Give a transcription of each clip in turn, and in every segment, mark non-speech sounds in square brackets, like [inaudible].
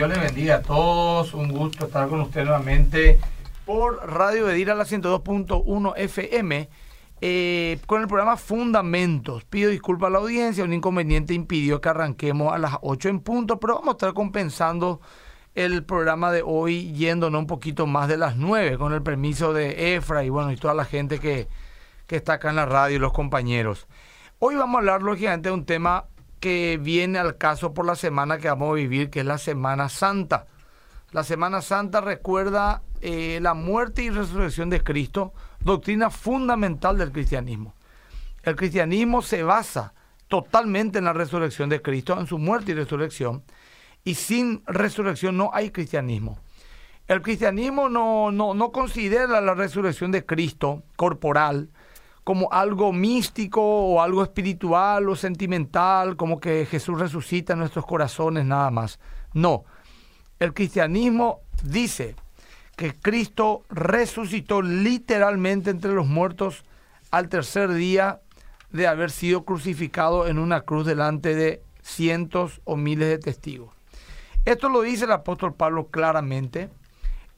Dios les bendiga a todos. Un gusto estar con usted nuevamente por Radio Bedira, la 102.1 FM, eh, con el programa Fundamentos. Pido disculpas a la audiencia, un inconveniente impidió que arranquemos a las 8 en punto, pero vamos a estar compensando el programa de hoy yéndonos un poquito más de las 9, con el permiso de Efra y bueno, y toda la gente que, que está acá en la radio y los compañeros. Hoy vamos a hablar, lógicamente, de un tema que viene al caso por la semana que vamos a vivir, que es la Semana Santa. La Semana Santa recuerda eh, la muerte y resurrección de Cristo, doctrina fundamental del cristianismo. El cristianismo se basa totalmente en la resurrección de Cristo, en su muerte y resurrección, y sin resurrección no hay cristianismo. El cristianismo no, no, no considera la resurrección de Cristo corporal, como algo místico o algo espiritual o sentimental, como que Jesús resucita en nuestros corazones nada más. No, el cristianismo dice que Cristo resucitó literalmente entre los muertos al tercer día de haber sido crucificado en una cruz delante de cientos o miles de testigos. Esto lo dice el apóstol Pablo claramente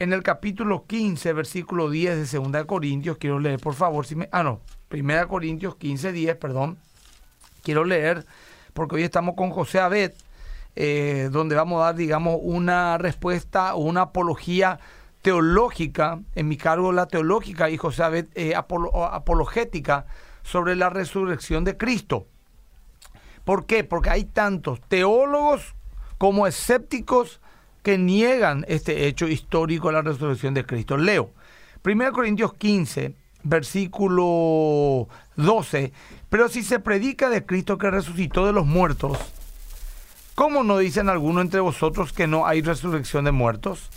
en el capítulo 15, versículo 10 de 2 Corintios. Quiero leer, por favor, si me... Ah, no, 1 Corintios 15, 10, perdón. Quiero leer, porque hoy estamos con José Abed, eh, donde vamos a dar, digamos, una respuesta o una apología teológica, en mi cargo la teológica, y José Abed eh, apologética sobre la resurrección de Cristo. ¿Por qué? Porque hay tantos teólogos como escépticos que niegan este hecho histórico de la resurrección de Cristo. Leo, 1 Corintios 15, versículo 12, pero si se predica de Cristo que resucitó de los muertos, ¿cómo no dicen algunos entre vosotros que no hay resurrección de muertos?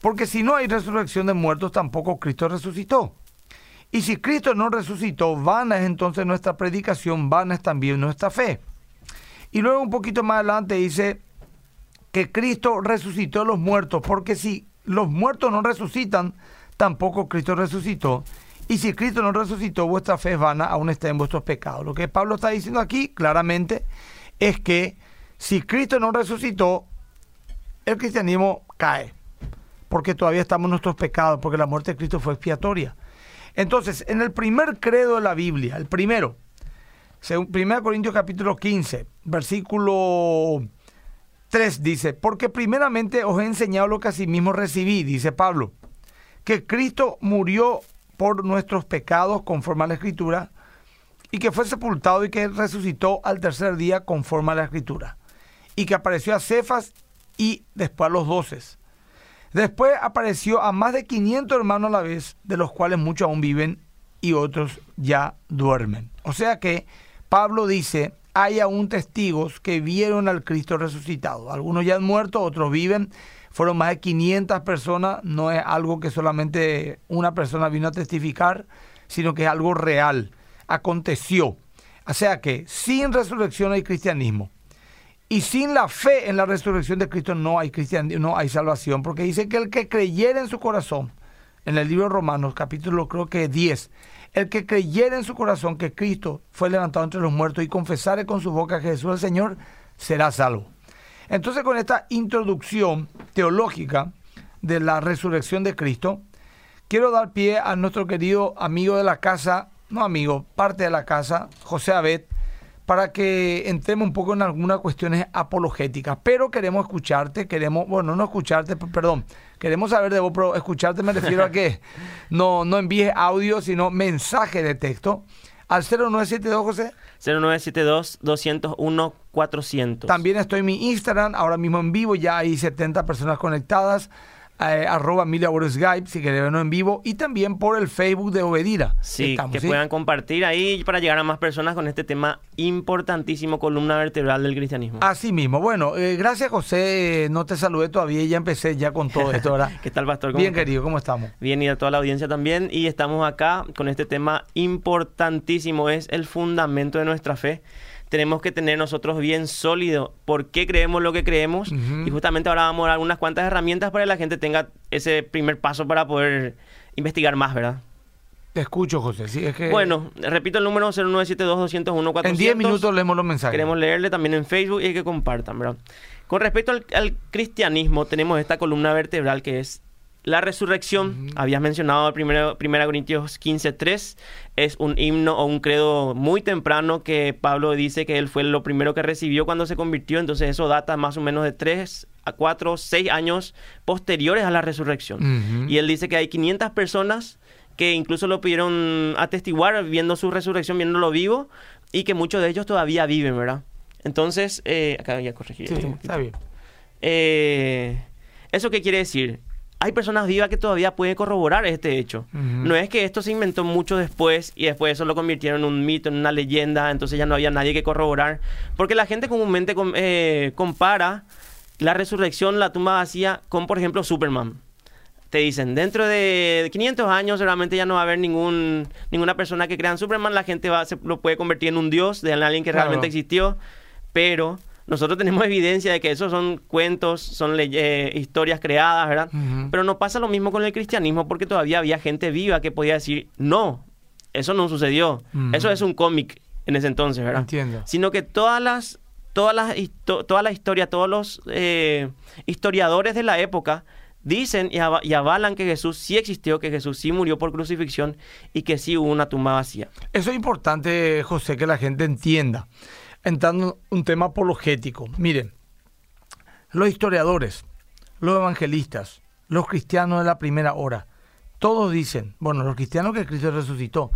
Porque si no hay resurrección de muertos, tampoco Cristo resucitó. Y si Cristo no resucitó, vana es entonces nuestra predicación, vana es también nuestra fe. Y luego un poquito más adelante dice que Cristo resucitó de los muertos, porque si los muertos no resucitan, tampoco Cristo resucitó. Y si Cristo no resucitó, vuestra fe es vana, aún está en vuestros pecados. Lo que Pablo está diciendo aquí claramente es que si Cristo no resucitó, el cristianismo cae, porque todavía estamos en nuestros pecados, porque la muerte de Cristo fue expiatoria. Entonces, en el primer credo de la Biblia, el primero, según 1 Corintios capítulo 15, versículo 3 dice, porque primeramente os he enseñado lo que asimismo recibí, dice Pablo, que Cristo murió por nuestros pecados conforme a la Escritura, y que fue sepultado y que resucitó al tercer día conforme a la Escritura, y que apareció a Cefas y después a los doces. Después apareció a más de 500 hermanos a la vez, de los cuales muchos aún viven y otros ya duermen. O sea que Pablo dice, hay aún testigos que vieron al Cristo resucitado. Algunos ya han muerto, otros viven fueron más de 500 personas, no es algo que solamente una persona vino a testificar, sino que es algo real, aconteció. O sea que sin resurrección hay cristianismo. Y sin la fe en la resurrección de Cristo no hay cristianismo, no hay salvación, porque dice que el que creyera en su corazón, en el libro de Romanos, capítulo creo que 10, el que creyera en su corazón que Cristo fue levantado entre los muertos y confesare con su boca que Jesús es el Señor, será salvo. Entonces con esta introducción teológica de la resurrección de Cristo, quiero dar pie a nuestro querido amigo de la casa, no amigo, parte de la casa, José Abed, para que entremos un poco en algunas cuestiones apologéticas. Pero queremos escucharte, queremos, bueno, no escucharte, perdón, queremos saber de vos, pero escucharte me refiero a que no, no envíes audio, sino mensaje de texto al 0972, José. 0972-201-400. También estoy en mi Instagram, ahora mismo en vivo, ya hay 70 personas conectadas. Eh, arroba Emilia Skype, si quieren vernos en vivo, y también por el Facebook de Obedira. Sí, que puedan compartir ahí para llegar a más personas con este tema importantísimo, columna vertebral del cristianismo. Así mismo. Bueno, eh, gracias José, no te saludé todavía, ya empecé ya con todo esto, ¿verdad? [laughs] ¿Qué tal, Pastor? Bien, querido, ¿cómo estamos? Bien, y a toda la audiencia también, y estamos acá con este tema importantísimo, es el fundamento de nuestra fe tenemos que tener nosotros bien sólido por qué creemos lo que creemos. Y justamente ahora vamos a dar unas cuantas herramientas para que la gente tenga ese primer paso para poder investigar más, ¿verdad? Te escucho, José. Sí, es que Bueno, repito el número 0972-201-400. en 10 minutos leemos los mensajes. Queremos leerle también en Facebook y que compartan, ¿verdad? Con respecto al, al cristianismo, tenemos esta columna vertebral que es la resurrección. Habías mencionado el 1 Corintios 15.3. Es un himno o un credo muy temprano que Pablo dice que él fue lo primero que recibió cuando se convirtió. Entonces eso data más o menos de 3 a 4, 6 años posteriores a la resurrección. Y él dice que hay 500 personas que incluso lo pudieron atestiguar viendo su resurrección, viéndolo vivo, y que muchos de ellos todavía viven, ¿verdad? Entonces, eh, acá voy a corregir. Sí, está bien. Eh, ¿Eso qué quiere decir? Hay personas vivas que todavía pueden corroborar este hecho. No es que esto se inventó mucho después y después eso lo convirtieron en un mito, en una leyenda, entonces ya no había nadie que corroborar. Porque la gente comúnmente com- eh, compara la resurrección, la tumba vacía, con, por ejemplo, Superman. Te dicen, dentro de 500 años seguramente ya no va a haber ningún, ninguna persona que crea en Superman, la gente va, se lo puede convertir en un dios, de alguien que Claro. realmente existió, pero nosotros tenemos evidencia de que esos son cuentos, son eh, historias creadas, ¿verdad? Pero no pasa lo mismo con el cristianismo porque todavía había gente viva que podía decir, no, eso no sucedió, eso es un cómic en ese entonces, ¿verdad? Entiendo. Sino que todas las, todas las, toda la historia, todos los eh, historiadores de la época dicen y avalan que Jesús sí existió, que Jesús sí murió por crucifixión y que sí hubo una tumba vacía. Eso es importante, José, que la gente entienda. Entrando en un tema apologético. Miren, los historiadores, los evangelistas, los cristianos de la primera hora, todos dicen, bueno, los cristianos que Cristo resucitó,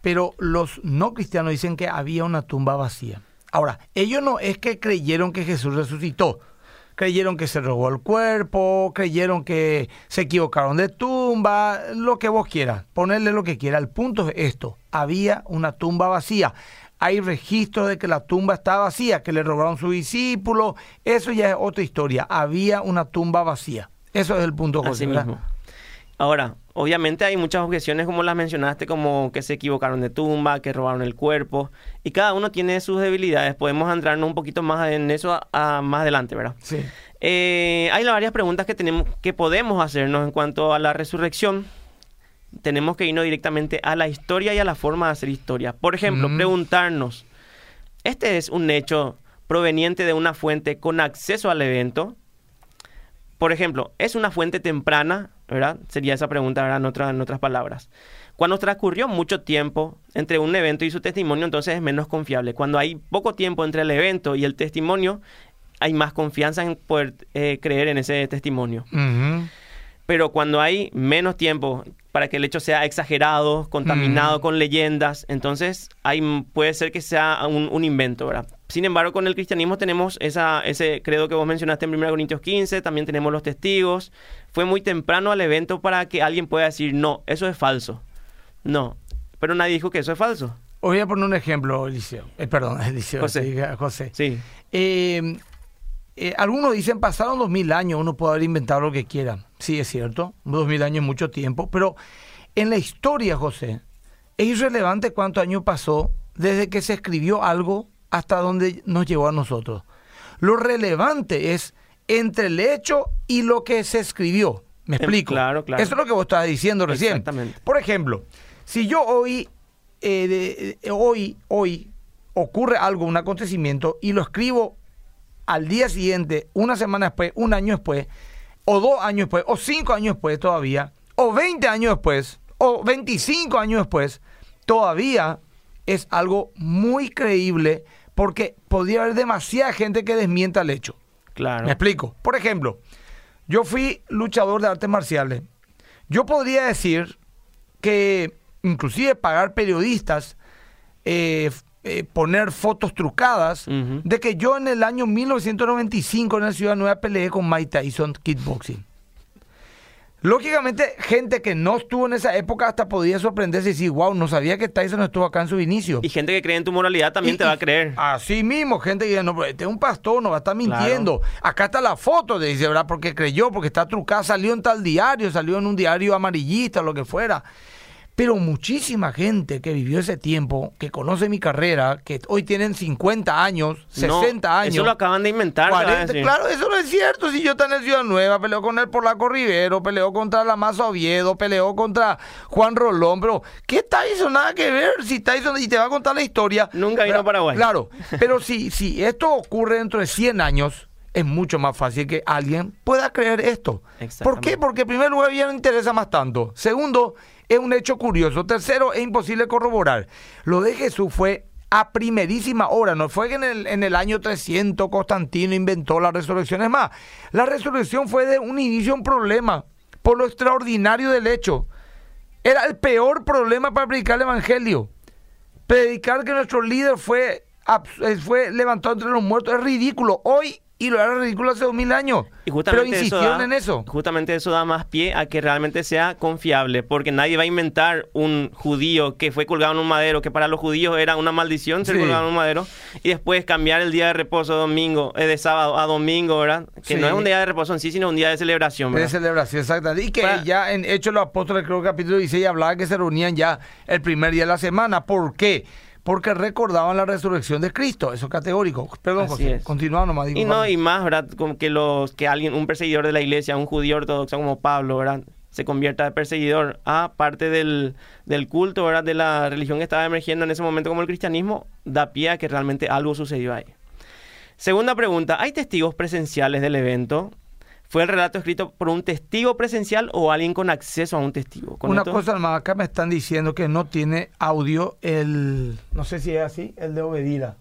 pero los no cristianos dicen que había una tumba vacía. Ahora, ellos no es que creyeron que Jesús resucitó. Creyeron que se robó el cuerpo, creyeron que se equivocaron de tumba, lo que vos quieras, ponerle lo que quiera. El punto es esto, había una tumba vacía. Hay registros de que la tumba estaba vacía, que le robaron su discípulo, eso ya es otra historia. Había una tumba vacía. Eso es el punto, José. Así ¿verdad? mismo. Ahora, obviamente hay muchas objeciones como las mencionaste, como que se equivocaron de tumba, que robaron el cuerpo, y cada uno tiene sus debilidades. Podemos entrarnos un poquito más en eso a- a- más adelante, ¿verdad? Sí. Eh, hay varias preguntas que tenemos que podemos hacernos en cuanto a la resurrección. Tenemos que irnos directamente a la historia y a la forma de hacer historia. Por ejemplo, preguntarnos, ¿este es un hecho proveniente de una fuente con acceso al evento? Por ejemplo, ¿es una fuente temprana? ¿Verdad? Sería esa pregunta, ¿verdad? En, otra- en otras palabras. Cuando transcurrió mucho tiempo entre un evento y su testimonio, entonces es menos confiable. Cuando hay poco tiempo entre el evento y el testimonio, hay más confianza en poder eh, creer en ese testimonio. Pero cuando hay menos tiempo para que el hecho sea exagerado, contaminado Mm. con leyendas, entonces hay, puede ser que sea un, un invento, ¿verdad? Sin embargo, con el cristianismo tenemos esa, ese credo que vos mencionaste en 1 Corintios 15, también tenemos los testigos. Fue muy temprano al evento para que alguien pueda decir, no, eso es falso. No, pero nadie dijo que eso es falso. Voy a poner un ejemplo, Eliseo. Eh, perdón, [laughs] Eliseo. José. José. Sí, Eh, eh, algunos dicen, pasaron dos mil años, uno puede haber inventado lo que quiera. Sí, es cierto, dos mil años es mucho tiempo, pero en la historia, José, es irrelevante cuántos años pasó desde que se escribió algo hasta donde nos llevó a nosotros. Lo relevante es entre el hecho y lo que se escribió. ¿Me Em, explico? claro, claro. Eso es lo que vos estabas diciendo recién. Exactamente. Por ejemplo, si yo hoy, eh, de- eh, hoy, hoy ocurre algo, un acontecimiento, y lo escribo al día siguiente, una semana después, un año después, o dos años después, o cinco años después todavía, o 20 años después, o 25 años después, todavía es algo muy creíble porque podría haber demasiada gente que desmienta el hecho. claro. Me explico. Por ejemplo, yo fui luchador de artes marciales. Yo podría decir que inclusive pagar periodistas, eh, eh, poner fotos trucadas, de que yo en el año 1995 en la Ciudad Nueva peleé con Mike Tyson kickboxing. Lógicamente, gente que no estuvo en esa época hasta podía sorprenderse y decir, wow, no sabía que Tyson estuvo acá en su inicio. Y gente que cree en tu moralidad también Y- te va a creer. Así mismo, gente que dice, no, este es un pastor, no va a estar mintiendo. Acá está la foto, de dice, ¿verdad? Porque creyó, porque está trucada, salió en tal diario, salió en un diario amarillista, lo que fuera. Pero muchísima gente que vivió ese tiempo, que conoce mi carrera, que hoy tienen 50 años, 60 No, años. Eso lo acaban de inventar. te van a 40, decir. claro, eso no es cierto. Si yo estaba en Ciudad Nueva, peleó con el Polaco Rivero, peleó contra la Maza Oviedo, peleó contra Juan Rolón, pero ¿qué Tyson? Nada que ver. Si Tyson, y te va a contar la historia. Nunca vino a Paraguay. Claro, [laughs] pero si, si esto ocurre dentro de 100 años, es mucho más fácil que alguien pueda creer esto. ¿Por qué? Porque en primer lugar ya no interesa más tanto. Segundo, es un hecho curioso. Tercero, es imposible corroborar. Lo de Jesús fue a primerísima hora. No fue que en el, en el año 300 Constantino inventó la resurrección. Es más, la resurrección fue de un inicio un problema por lo extraordinario del hecho. Era el peor problema para predicar el evangelio. Predicar que nuestro líder fue, fue levantado entre los muertos es ridículo. Hoy, y lo era ridículo hace dos mil años. Y Pero eso, insistieron da, en eso. justamente eso da más pie a que realmente sea confiable, porque nadie va a inventar un judío que fue colgado en un madero, que para los judíos era una maldición ser Sí. colgado en un madero, y después cambiar el día de reposo domingo, eh, de sábado a domingo, ¿verdad? Que Sí. no es un día de reposo en sí, sino un día de celebración, De ¿verdad? celebración, exactamente. Y que Para- ya en Hechos de los Apóstoles, creo que capítulo 16, hablaba que se reunían ya el primer día de la semana. ¿Por qué? Porque recordaban la resurrección de Cristo. Eso es categórico. Perdón, Así José. Continúa nomás. Y digo, no, vamos. y más, ¿verdad? Como que los que alguien, un perseguidor de la iglesia, un judío ortodoxo como Pablo, ¿verdad? Se convierta de perseguidor a parte del, del culto, ¿verdad? De la religión que estaba emergiendo en ese momento como el cristianismo, da pie a que realmente algo sucedió ahí. Segunda pregunta, ¿hay testigos presenciales del evento? ¿Fue el relato escrito por un testigo presencial o alguien con acceso a un testigo? Con Una esto- cosa más, acá me están diciendo que no tiene audio el, no sé si es así, el de Obedira.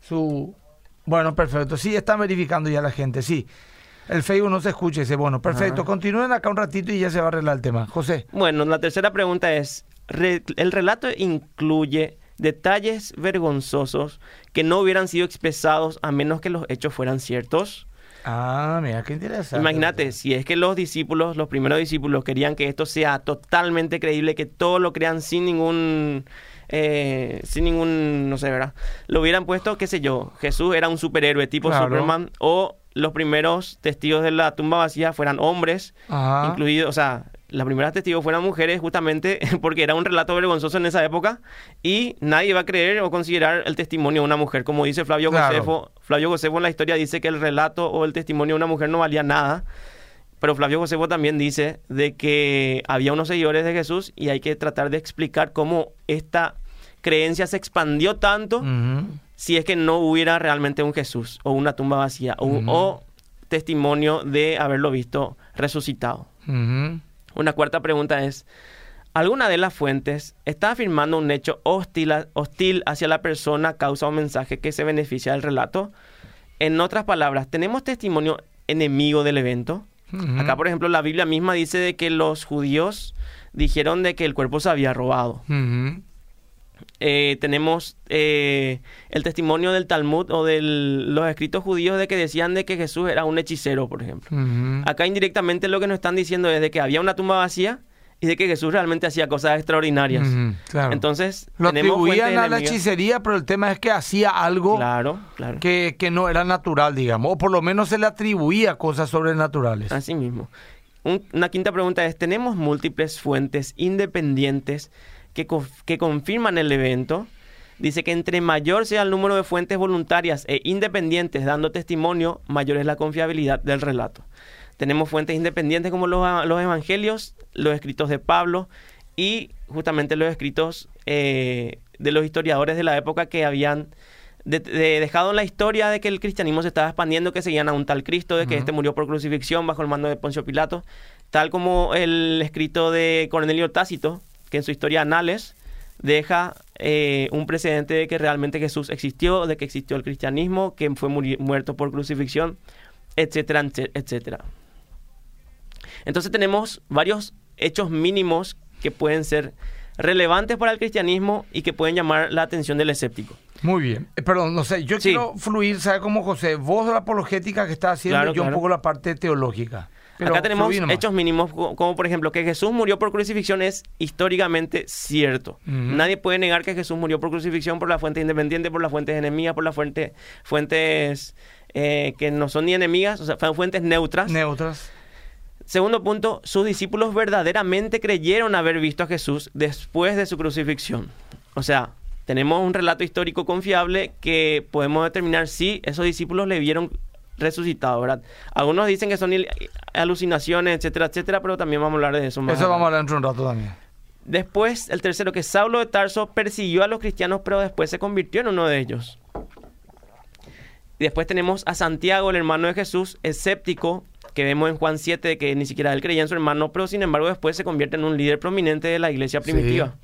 Su, bueno, perfecto. Sí, están verificando ya la gente, sí. El Facebook no se escucha, dice, bueno, perfecto. Ajá. Continúen acá un ratito y ya se va a arreglar el tema. José. Bueno, la tercera pregunta es, ¿el relato incluye detalles vergonzosos que no hubieran sido expresados a menos que los hechos fueran ciertos? Ah, mira, qué interesante. Imagínate, si es que los discípulos, los primeros discípulos querían que esto sea totalmente creíble, que todo lo crean sin ningún, eh, sin ningún, no sé, ¿verdad? Lo hubieran puesto, qué sé yo, Jesús era un superhéroe tipo Claro. Superman, o los primeros testigos de la tumba vacía fueran hombres, Ajá. incluido, o sea, las primeras testigos fueran mujeres justamente [laughs] porque era un relato vergonzoso en esa época y nadie va a creer o considerar el testimonio de una mujer. Como dice Flavio Claro. Josefo, Flavio Josefo en la historia dice que el relato o el testimonio de una mujer no valía nada. Pero Flavio Josefo también dice de que había unos seguidores de Jesús y hay que tratar de explicar cómo esta creencia se expandió tanto si es que no hubiera realmente un Jesús o una tumba vacía o, o testimonio de haberlo visto resucitado. Una cuarta pregunta es, ¿alguna de las fuentes está afirmando un hecho hostil, hacia la persona, causa o mensaje que se beneficia del relato? En otras palabras, ¿tenemos testimonio enemigo del evento? Acá, por ejemplo, la Biblia misma dice de que los judíos dijeron de que el cuerpo se había robado. Eh, tenemos eh, el testimonio del Talmud o de los escritos judíos de que decían de que Jesús era un hechicero, por ejemplo. Acá indirectamente lo que nos están diciendo es de que había una tumba vacía y de que Jesús realmente hacía cosas extraordinarias. Claro. Entonces, Lo atribuían a la hechicería, pero el tema es que hacía algo Claro, claro. que, que no era natural, digamos. O por lo menos se le atribuía cosas sobrenaturales. Así mismo. Un- una quinta pregunta es, ¿tenemos múltiples fuentes independientes que, conf- que confirman el evento? Dice que entre mayor sea el número de fuentes voluntarias e independientes dando testimonio, mayor es la confiabilidad del relato. Tenemos fuentes independientes como los, los evangelios, los escritos de Pablo y justamente los escritos eh, de los historiadores de la época que habían de- de- dejado en la historia de que el cristianismo se estaba expandiendo, que seguían a un tal Cristo, de que este murió por crucifixión bajo el mando de Poncio Pilato, tal como el escrito de Cornelio Tácito, que en su historia Anales deja eh, un precedente de que realmente Jesús existió, de que existió el cristianismo, que fue muerto por crucifixión, etcétera, etcétera. Entonces tenemos varios hechos mínimos que pueden ser relevantes para el cristianismo y que pueden llamar la atención del escéptico. Muy bien. Eh, perdón, no sé, yo Sí. quiero fluir, ¿sabes cómo, José? Vos la apologética que estás haciendo, Claro, yo un claro. poco la parte teológica. Pero Acá tenemos hechos mínimos, co- como por ejemplo que Jesús murió por crucifixión es históricamente cierto. Nadie puede negar que Jesús murió por crucifixión por la fuente independiente, por las fuentes enemigas, por las fuente, fuentes eh, que no son ni enemigas, o sea, fuentes neutras. Neutras. Segundo punto, sus discípulos verdaderamente creyeron haber visto a Jesús después de su crucifixión. O sea, tenemos un relato histórico confiable que podemos determinar si esos discípulos le vieron resucitado, ¿verdad? Algunos dicen que son alucinaciones, etcétera, etcétera, pero también vamos a hablar de eso más. Eso vamos a hablar dentro de un rato también. Después, el tercero, que Saulo de Tarso persiguió a los cristianos, pero después se convirtió en uno de ellos. Después tenemos a Santiago, el hermano de Jesús, escéptico, que vemos en Juan 7 que ni siquiera él creía en su hermano, pero sin embargo después se convierte en un líder prominente de la iglesia primitiva.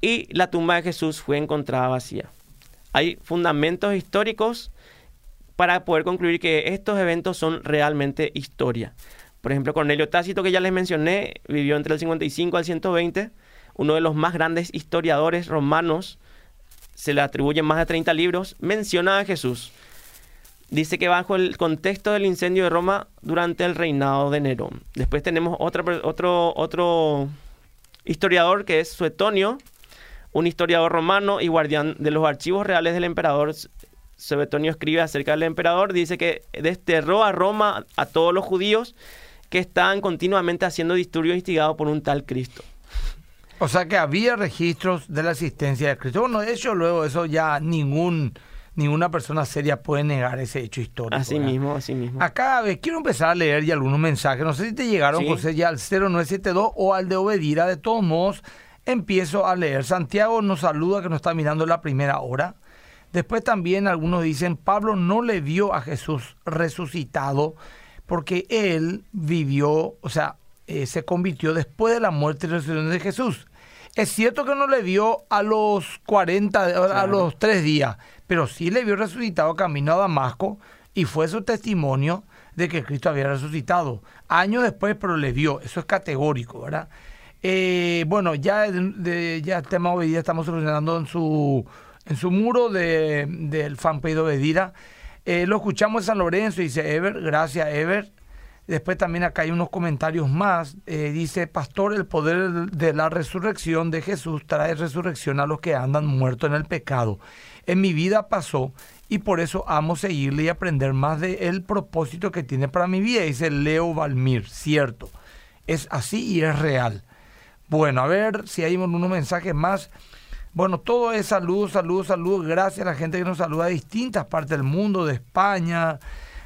Y la tumba de Jesús fue encontrada vacía. Hay fundamentos históricos para poder concluir que estos eventos son realmente historia. Por ejemplo, Cornelio Tácito, que ya les mencioné, vivió entre el 55 al 120, uno de los más grandes historiadores romanos, se le atribuyen más de 30 libros, menciona a Jesús dice que bajo el contexto del incendio de Roma durante el reinado de Nerón. Después tenemos otro, otro, otro historiador que es Suetonio, un historiador romano y guardián de los archivos reales del emperador. Suetonio escribe acerca del emperador, dice que desterró a Roma a todos los judíos que estaban continuamente haciendo disturbios instigados por un tal Cristo. O sea que había registros de la existencia de Cristo. Bueno, de hecho luego eso ya ningún ninguna persona seria puede negar ese hecho histórico. Así mismo, así mismo. Acá quiero empezar a leer ya algunos mensajes. No sé si te llegaron, José, ya al 0972 o al de Obedira. De todos modos, empiezo a leer. Santiago nos saluda que nos está mirando la primera hora. Después también algunos dicen, Pablo no le vio a Jesús resucitado porque él vivió, o sea, eh, se convirtió después de la muerte y resurrección de Jesús. Es cierto que no le vio a los 40, a los tres días, pero sí le vio resucitado camino a Damasco y fue su testimonio de que Cristo había resucitado. Años después, pero le vio, eso es categórico, ¿verdad? Eh, bueno, ya, ya el tema de estamos solucionando en su, en su muro de, del fanpage de. Eh, lo escuchamos en San Lorenzo, dice Ever, gracias Ever. Después también acá hay unos comentarios más. Eh, dice, pastor, el poder de la resurrección de Jesús trae resurrección a los que andan muertos en el pecado. En mi vida pasó y por eso amo seguirle y aprender más de el propósito que tiene para mi vida. Dice Leo Valmir, cierto. Es así y es real. Bueno, a ver si hay unos mensajes más. Bueno, todo es saludos, saludos, saludos. Gracias a la gente que nos saluda de distintas partes del mundo, de España,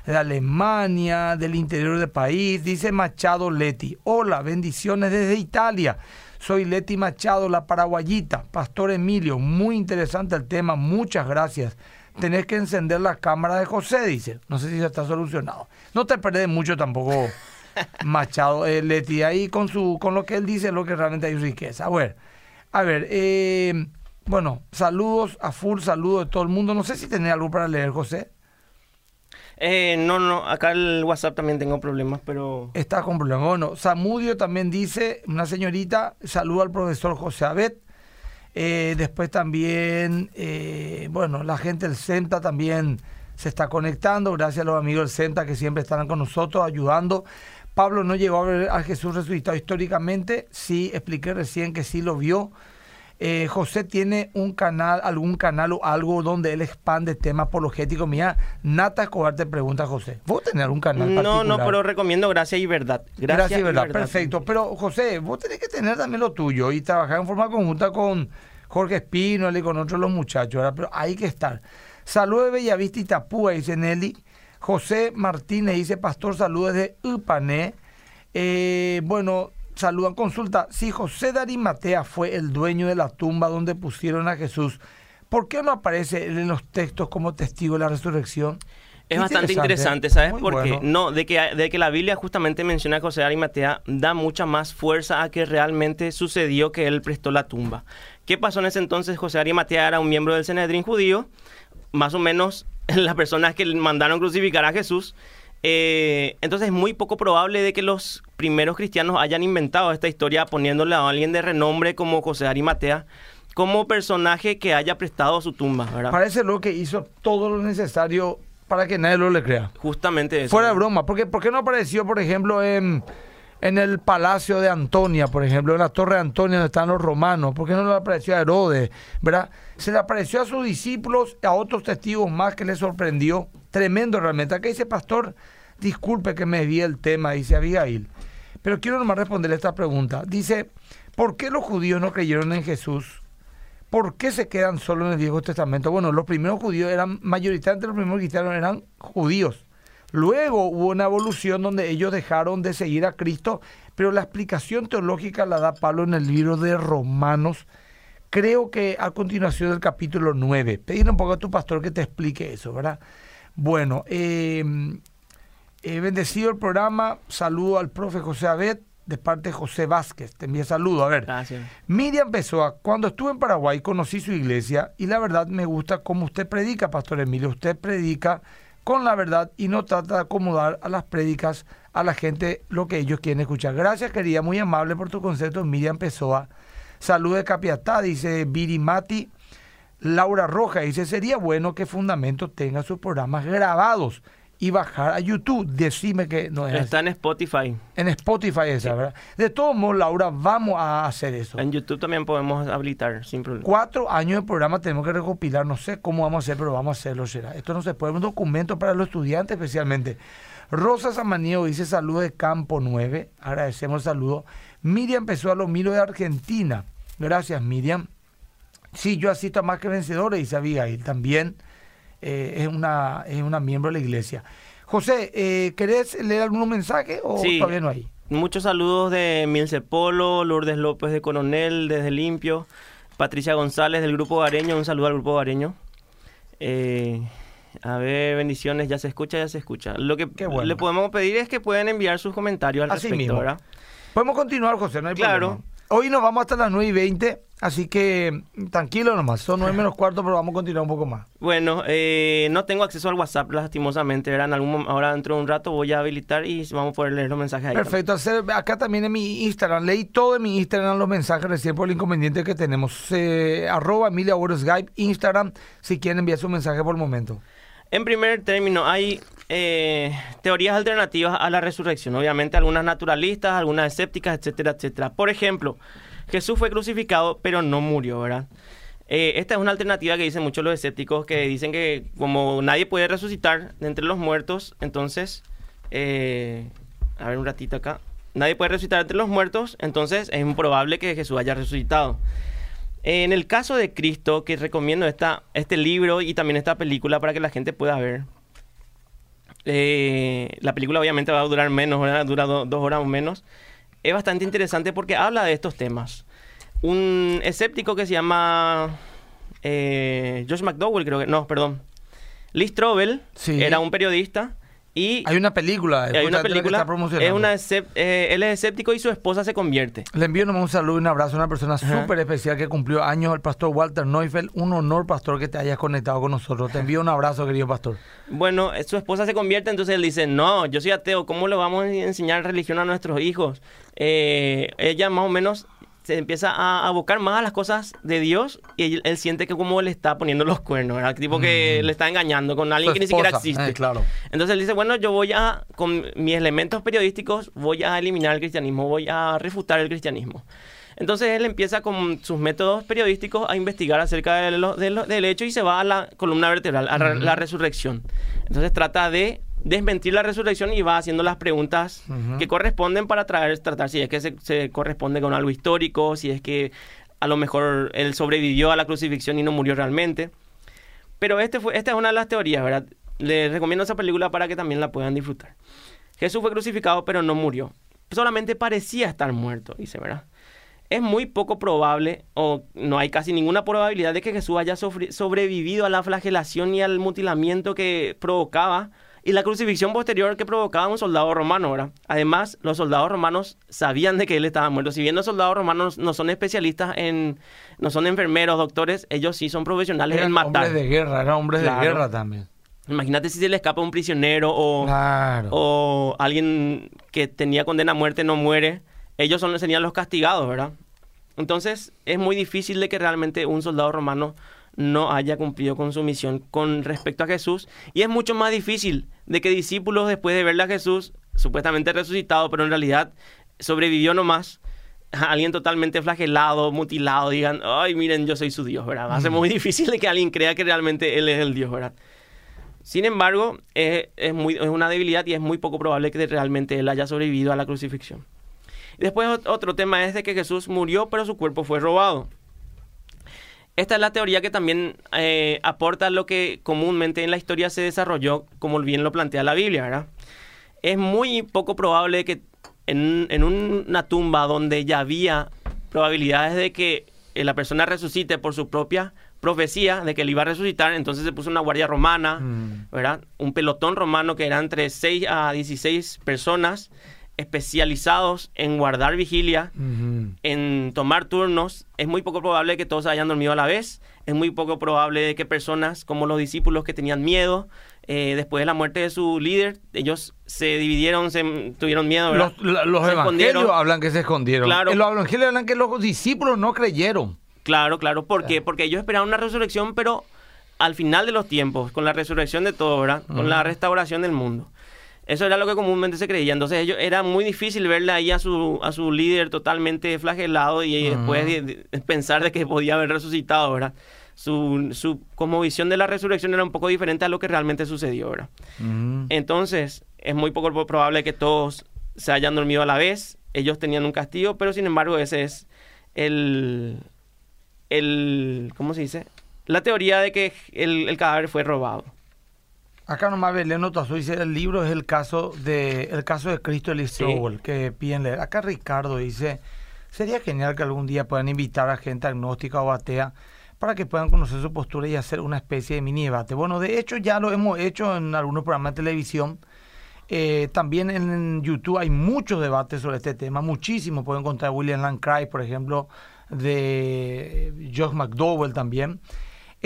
de Alemania, del interior del país. Dice Machado Leti. Hola, bendiciones desde Italia. Soy Leti Machado, la paraguayita. Pastor Emilio, muy interesante el tema. Muchas gracias. Tenés que encender la cámara de José, dice. No sé si ya está solucionado. No te perdés mucho tampoco, [laughs] Machado. Eh, Leti, ahí con, su, con lo que él dice, lo que realmente hay riqueza. A ver, a ver, eh, bueno, saludos a full, saludos de todo el mundo. No sé si tenés algo para leer, José. Eh, no, no, acá el WhatsApp también tengo problemas, pero... Está con problemas. Bueno, Samudio también dice, una señorita, saluda al profesor José Abet. Eh, después también, eh, bueno, la gente del CENTA también se está conectando. Gracias a los amigos del CENTA que siempre están con nosotros ayudando. Pablo no llegó a ver a Jesús resucitado históricamente. Sí, expliqué recién que sí lo vio. Eh, José tiene un canal, algún canal o algo donde él expande temas apologéticos. Mira, Nata Escobar te pregunta, José, ¿vos tenés algún canal No, no, pero recomiendo Gracia y Verdad. Gracia, y, verdad. perfecto. Pero, José, vos tenés que tener también lo tuyo y trabajar en forma conjunta con Jorge Espino y con otros los muchachos, pero hay que estar. Saludos de Bellavista y Tapúa, dice Nelly. José Martínez dice, Pastor, saludos de Upané. Eh, bueno, saludan, consulta, si José de Arimatea fue el dueño de la tumba donde pusieron a Jesús, ¿por qué no aparece en los textos como testigo de la resurrección? Es bastante interesante, ¿sabes? Porque no, de que, de que la Biblia justamente menciona a José de Arimatea da mucha más fuerza a que realmente sucedió que él prestó la tumba. ¿Qué pasó en ese entonces? José de Arimatea era un miembro del Senedrín judío, más o menos [laughs] las personas que mandaron crucificar a Jesús. Eh, entonces es muy poco probable de que los primeros cristianos hayan inventado esta historia poniéndole a alguien de renombre como José Arimatea como personaje que haya prestado su tumba, Parece lo que hizo todo lo necesario para que nadie lo le crea. Justamente eso. Fuera de broma. Porque, ¿Por qué no apareció, por ejemplo, en, en el palacio de Antonia, por ejemplo, en la torre de Antonia donde están los romanos? ¿Por qué no le apareció a Herodes? ¿Verdad? Se le apareció a sus discípulos, a otros testigos más que le sorprendió. Tremendo realmente. Acá dice pastor, Disculpe que me vi el tema, dice Abigail. Pero quiero nomás responderle esta pregunta. Dice, ¿por qué los judíos no creyeron en Jesús? ¿Por qué se quedan solo en el Viejo Testamento? Bueno, los primeros judíos eran, mayoritariamente los primeros cristianos eran judíos. Luego hubo una evolución donde ellos dejaron de seguir a Cristo, pero la explicación teológica la da Pablo en el libro de Romanos, creo que a continuación del capítulo 9. Pedirle un poco a tu pastor que te explique eso, ¿verdad? Bueno, eh, bendecido el programa, saludo al profe José Abed de parte de José Vázquez. Te envía saludo. A ver, Gracias. Miriam Pessoa, cuando estuve en Paraguay conocí su iglesia y la verdad me gusta cómo usted predica, Pastor Emilio. Usted predica con la verdad y no trata de acomodar a las prédicas a la gente lo que ellos quieren escuchar. Gracias, querida, muy amable por tu concepto, Miriam Pessoa. Salud de Capiatá, dice Virimati. Laura Roja dice, sería bueno que Fundamento tenga sus programas grabados y bajar a YouTube. Decime que no es Está en Spotify. En Spotify esa, ¿verdad? De todos modos, Laura, vamos a hacer eso. En YouTube también podemos habilitar, sin problema. Cuatro años de programa tenemos que recopilar, no sé cómo vamos a hacer, pero vamos a hacerlo, será. Esto no se puede, un documento para los estudiantes especialmente. Rosa Samaniego dice saludo de Campo 9, agradecemos el saludo. Miriam empezó a lo miro de Argentina. Gracias, Miriam. Sí, yo asisto a más que vencedores, dice Abigail. También eh, es, una, es una miembro de la iglesia. José, eh, ¿querés leer algunos mensajes o Sí. todavía no hay? Muchos saludos de Milce Polo, Lourdes López de Coronel, desde Limpio, Patricia González del Grupo Gareño, un saludo al Grupo Gareño. Eh, a ver, bendiciones, ya se escucha, ya se escucha. Lo que bueno. le podemos pedir es que puedan enviar sus comentarios al Así respecto, mismo. ¿verdad? Podemos continuar, José, no hay Claro. problema. Hoy nos vamos hasta las 9 y 20, así que mm, tranquilo nomás. Son 9 menos cuarto, pero vamos a continuar un poco más. Bueno, eh, no tengo acceso al WhatsApp, lastimosamente. ¿verdad? En algún ahora dentro de un rato voy a habilitar y vamos a poder leer los mensajes ahí. Perfecto. Hacer, acá también en mi Instagram. Leí todo en mi Instagram los mensajes recién por el inconveniente que tenemos. Eh, arroba Emilia Skype, Instagram, si quieren enviar su mensaje por el momento. En primer término, hay eh, teorías alternativas a la resurrección. Obviamente, algunas naturalistas, algunas escépticas, etcétera, etcétera. Por ejemplo, Jesús fue crucificado, pero no murió, ¿verdad? Eh, esta es una alternativa que dicen muchos los escépticos, que dicen que como nadie puede resucitar de entre los muertos, entonces, eh, a ver un ratito acá, nadie puede resucitar entre los muertos, entonces es improbable que Jesús haya resucitado. En el caso de Cristo, que recomiendo esta, este libro y también esta película para que la gente pueda ver. Eh, la película obviamente va a durar menos, ¿verdad? dura do- dos horas o menos. Es bastante interesante porque habla de estos temas. Un escéptico que se llama eh, Josh McDowell, creo que, no, perdón. Lee Strobel Sí. era un periodista y Hay una película. hay una película. está. Es una eh, él es escéptico y su esposa se convierte. Le envío nomás un saludo y un abrazo a una persona súper especial que cumplió años, el pastor Walter Neufeld. Un honor, pastor, que te hayas conectado con nosotros. Te envío un abrazo, querido pastor. Bueno, eh, su esposa se convierte, entonces él dice, no, yo soy ateo, ¿cómo le vamos a enseñar religión a nuestros hijos? Eh, ella más o menos se empieza a abocar más a las cosas de Dios y él, él siente que como le está poniendo los cuernos, ¿verdad? Tipo que le está engañando con alguien Su que ni siquiera existe. eh, claro. Entonces él dice, bueno, yo voy a, con mis elementos periodísticos, voy a eliminar el cristianismo, voy a refutar el cristianismo. Entonces él empieza con sus métodos periodísticos a investigar acerca de lo- de lo- del hecho y se va a la columna vertebral, a la resurrección. Entonces trata de desmentir la resurrección y va haciendo las preguntas que corresponden para traer, tratar si es que se, se corresponde con algo histórico, si es que a lo mejor él sobrevivió a la crucifixión y no murió realmente. Pero este fue, esta es una de las teorías, ¿verdad? Les recomiendo esa película para que también la puedan disfrutar. Jesús fue crucificado, pero no murió. Solamente parecía estar muerto, dice, ¿verdad? Es muy poco probable, o no hay casi ninguna probabilidad de que Jesús haya sobrevivido a la flagelación y al mutilamiento que provocaba y la crucifixión posterior que provocaba un soldado romano, ¿verdad? Además, los soldados romanos sabían de que él estaba muerto. Si bien los soldados romanos no son especialistas en, no son enfermeros, doctores, ellos sí son profesionales Eran en matar. hombres de guerra, eran hombres Claro. de guerra también. Imagínate si se le escapa un prisionero o, Claro. o alguien que tenía condena a muerte no muere. Ellos son, serían los castigados, ¿verdad? Entonces es muy difícil de que realmente un soldado romano no haya cumplido con su misión con respecto a Jesús. Y es mucho más difícil de que discípulos después de verle a Jesús, supuestamente resucitado, pero en realidad sobrevivió nomás, [laughs] alguien totalmente flagelado, mutilado, digan, ay, miren, yo soy su Dios, ¿verdad? Va a ser muy [laughs] difícil de que alguien crea que realmente Él es el Dios, ¿verdad? Sin embargo, es, muy, es una debilidad y es muy poco probable que realmente él haya sobrevivido a la crucifixión. Después otro tema es de que Jesús murió, pero su cuerpo fue robado. Esta es la teoría que también eh, aporta lo que comúnmente en la historia se desarrolló, como bien lo plantea la Biblia, ¿verdad? Es muy poco probable que en, en una tumba donde ya había probabilidades de que eh, la persona resucite por su propia profecía de que él iba a resucitar, entonces se puso una guardia romana, mm. ¿verdad? Un pelotón romano que era entre 6 a 16 personas especializados en guardar vigilia, en tomar turnos, es muy poco probable que todos hayan dormido a la vez. Es muy poco probable que personas como los discípulos que tenían miedo, eh, después de la muerte de su líder, ellos se dividieron, se tuvieron miedo. Los, evangelios hablan que se escondieron. Claro. Los evangelios hablan que los discípulos no creyeron. Claro, claro. ¿Por qué? Porque ellos esperaban una resurrección, pero al final de los tiempos, con la resurrección de todo, ¿verdad? Con la restauración del mundo. Eso era lo que comúnmente se creía. Entonces ellos, era muy difícil verle ahí a su, a su líder totalmente flagelado y después [laughs] pensar de que podía haber resucitado, ¿verdad? Su, su como visión de la resurrección era un poco diferente a lo que realmente sucedió, ¿verdad? Entonces es muy poco probable que todos se hayan dormido a la vez. Ellos tenían un castigo, pero sin embargo ese es el, el ¿cómo se dice? La teoría de que el, el cadáver fue robado. Acá nomás Belén Otazu dice, el libro es el caso de el caso de Cristo el que piden leer. Acá Ricardo dice, sería genial que algún día puedan invitar a gente agnóstica o atea para que puedan conocer su postura y hacer una especie de mini debate. Bueno, de hecho ya lo hemos hecho en algunos programas de televisión. Eh, también en YouTube hay muchos debates sobre este tema, muchísimos. Pueden encontrar William Lancry, por ejemplo, de Josh McDowell también.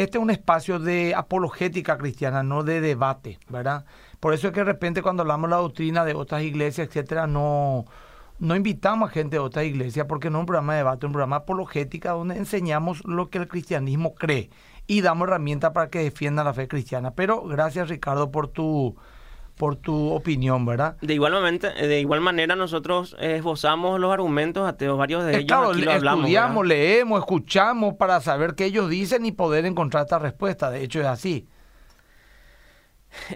Este es un espacio de apologética cristiana, no de debate, ¿verdad? Por eso es que de repente cuando hablamos de la doctrina de otras iglesias, etcétera, no, no invitamos a gente de otras iglesias porque no es un programa de debate, es un programa apologética donde enseñamos lo que el cristianismo cree y damos herramientas para que defiendan la fe cristiana. Pero gracias Ricardo por tu por tu opinión, ¿verdad? De igual, de igual manera nosotros esbozamos los argumentos, a varios de ellos claro, estudiamos, leemos, escuchamos para saber qué ellos dicen y poder encontrar esta respuesta. De hecho es así.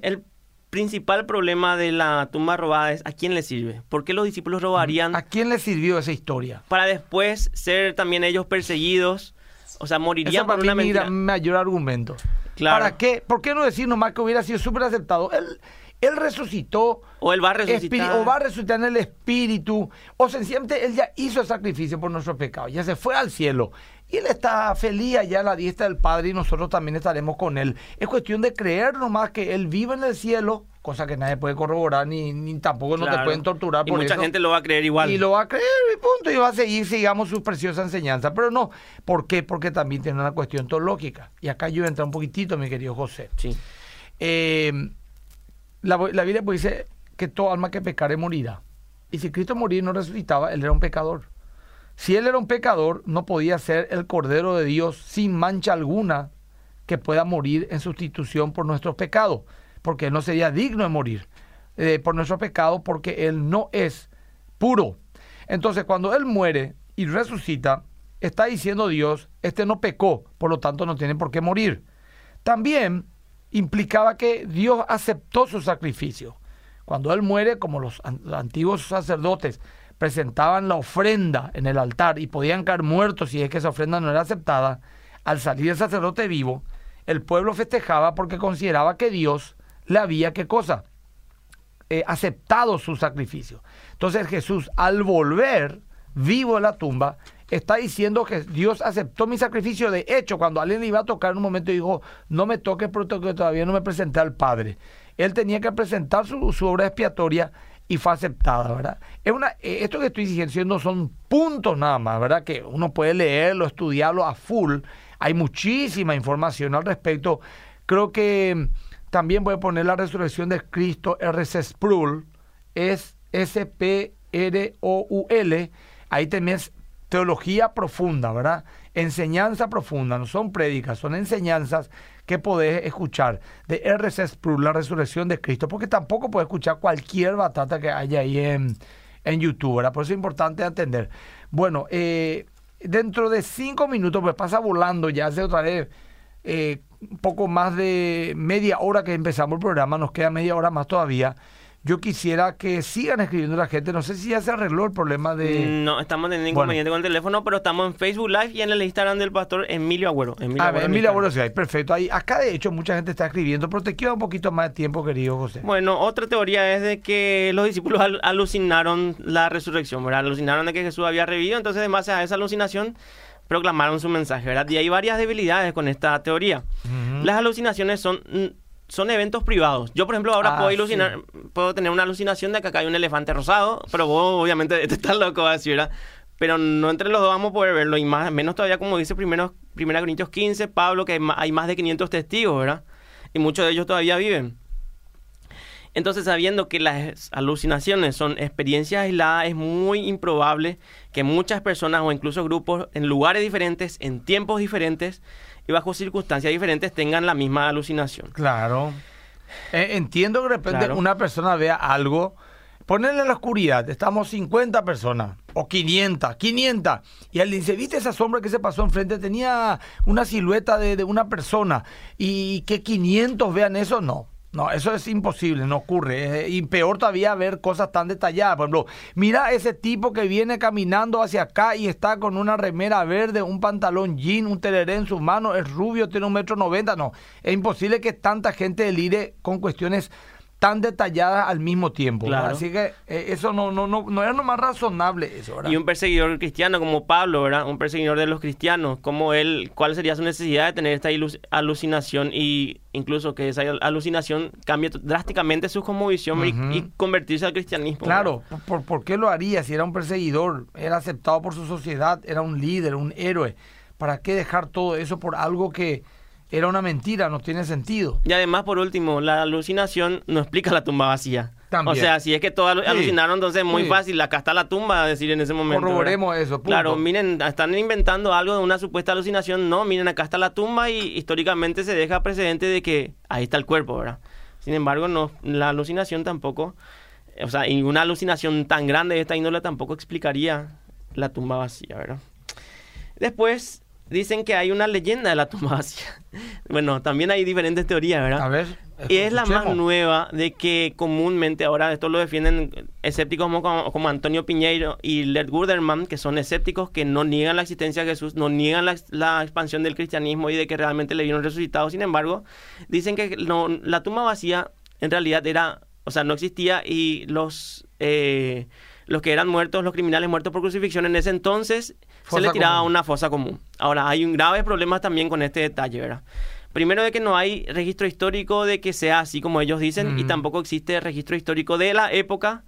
El principal problema de la tumba robada es a quién le sirve. ¿Por qué los discípulos robarían? ¿A quién le sirvió esa historia? Para después ser también ellos perseguidos. O sea, morirían por una mentira. mayor argumento. ¿Para qué? ¿Por qué no decir nomás que hubiera sido súper aceptado? Él él resucitó. O él va a resucitar. O va a resucitar en el espíritu. O sencillamente él ya hizo el sacrificio por nuestro pecado. Ya se fue al cielo. Y él está feliz allá a la diestra del Padre y nosotros también estaremos con él. Es cuestión de creer nomás que él vive en el cielo, cosa que nadie puede corroborar ni, ni tampoco no te pueden torturar y mucha gente lo va a creer igual. Y lo va a creer y punto. Y va a seguir, sigamos su preciosa enseñanza. Pero no. ¿Por qué? Porque también tiene una cuestión teológica. Y acá yo entro un poquitito, mi querido José. Sí. Eh, la, la Biblia pues dice que todo alma que pecare morirá. Y si Cristo moría y no resucitaba, él era un pecador. Si él era un pecador, no podía ser el Cordero de Dios sin mancha alguna que pueda morir en sustitución por nuestros pecados, porque él no sería digno de morir eh, por nuestro pecado, porque él no es puro. Entonces, cuando él muere y resucita, está diciendo Dios, este no pecó, por lo tanto no tiene por qué morir. También implicaba que Dios aceptó su sacrificio. Cuando él muere, como los antiguos sacerdotes presentaban la ofrenda en el altar y podían caer muertos si es que esa ofrenda no era aceptada, al salir el sacerdote vivo, el pueblo festejaba porque consideraba que Dios le había, ¿qué cosa? Eh, aceptado su sacrificio. Entonces Jesús, al volver vivo a la tumba, está diciendo que Dios aceptó mi sacrificio. De hecho, cuando alguien le iba a tocar en un momento dijo, no me toques porque todavía no me presenté al Padre. Él tenía que presentar su, obra expiatoria y fue aceptada, ¿verdad? Es una, eh, esto que estoy diciendo son puntos nada más, ¿verdad? Que uno puede leerlo, estudiarlo a full. Hay muchísima información al respecto. Creo que también voy a poner la resurrección de Cristo, RC Sproul, es S-P-R-O-U-L. Ahí también teología profunda, ¿verdad? Enseñanza profunda, no son prédicas, son enseñanzas que podés escuchar de RC Sproul, la resurrección de Cristo, porque tampoco puedes escuchar cualquier batata que haya ahí en, en YouTube, ¿verdad? Por eso es importante entender. Bueno, eh, dentro de cinco minutos, pues pasa volando, ya hace otra vez eh, un poco más de media hora que empezamos el programa, nos queda media hora más todavía. Yo quisiera que sigan escribiendo la gente. No sé si ya se arregló el problema de. No, estamos teniendo inconveniente con el teléfono, pero estamos en Facebook Live y en el Instagram del pastor Emilio Agüero. Emilio ah, Agüero, Emilio Agüero, sí, perfecto. Ahí, acá, de hecho, mucha gente está escribiendo, pero te queda un poquito más de tiempo, querido José. Bueno, otra teoría es de que los discípulos alucinaron la resurrección, ¿verdad? Alucinaron de que Jesús había revivido, entonces, además a esa alucinación, proclamaron su mensaje, ¿verdad? Y hay varias debilidades con esta teoría. Las alucinaciones son son eventos privados. Yo, por ejemplo, ahora ah, puedo alucinar, puedo tener una alucinación de que acá hay un elefante rosado, pero vos, obviamente, [laughs] te estás loco, así, ¿verdad? Pero no entre los dos vamos a poder verlo, y más, menos todavía, como dice primero, Primera Corintios 15, Pablo, que hay más de 500 testigos, ¿verdad? Y muchos de ellos todavía viven. Entonces, sabiendo que las alucinaciones son experiencias aisladas, es muy improbable que muchas personas o incluso grupos en lugares diferentes, en tiempos diferentes, y bajo circunstancias diferentes tengan la misma alucinación. Claro. Eh, entiendo que de repente una persona vea algo, ponerle en la oscuridad, estamos 50 personas, o 500, 500, y él dice, ¿viste esa sombra que se pasó enfrente? Tenía una silueta de, de una persona, y que 500 vean eso, no. No, eso es imposible, no ocurre. Y peor todavía ver cosas tan detalladas. Por ejemplo, mira ese tipo que viene caminando hacia acá y está con una remera verde, un pantalón jean, un teleré en sus manos, es rubio, tiene un metro noventa. No, es imposible que tanta gente delire con cuestiones tan detalladas al mismo tiempo. Así que eh, eso no, no, no, no era más razonable eso, Y un perseguidor cristiano como Pablo, ¿verdad? Un perseguidor de los cristianos, como él, ¿cuál sería su necesidad de tener esta alucinación y incluso que esa alucinación cambie drásticamente su cosmovisión y, convertirse al cristianismo? Claro, ¿por, ¿por qué lo haría si era un perseguidor? Era aceptado por su sociedad, era un líder, un héroe. ¿Para qué dejar todo eso por algo que era una mentira, no tiene sentido. Y además, por último, la alucinación no explica la tumba vacía. O sea, si es que todos alucinaron, entonces es muy fácil, acá está la tumba, decir en ese momento. Corroboremos eso. Claro, miren, están inventando algo de una supuesta alucinación. No, miren, acá está la tumba y históricamente se deja precedente de que ahí está el cuerpo, ¿verdad? Sin embargo, no, la alucinación tampoco, o sea, y una alucinación tan grande de esta índole tampoco explicaría la tumba vacía, ¿verdad? Después, dicen que hay una leyenda de la tumba [laughs] vacía. Bueno, también hay diferentes teorías, ¿verdad? A ver. Y es la más nueva de que comúnmente ahora esto lo defienden escépticos como, como Antonio Piñeiro y Led Guderman, que son escépticos que no niegan la existencia de Jesús, no niegan la, expansión del cristianismo y de que realmente le vieron resucitado. Sin embargo, dicen que no, la tumba vacía en realidad era, o sea, no existía y los... Eh, los que eran muertos, los criminales muertos por crucifixión, en ese entonces se le tiraba a una fosa común. Ahora, hay un grave problema también con este detalle, ¿verdad? Primero de que no hay registro histórico de que sea así como ellos dicen y tampoco existe registro histórico de la época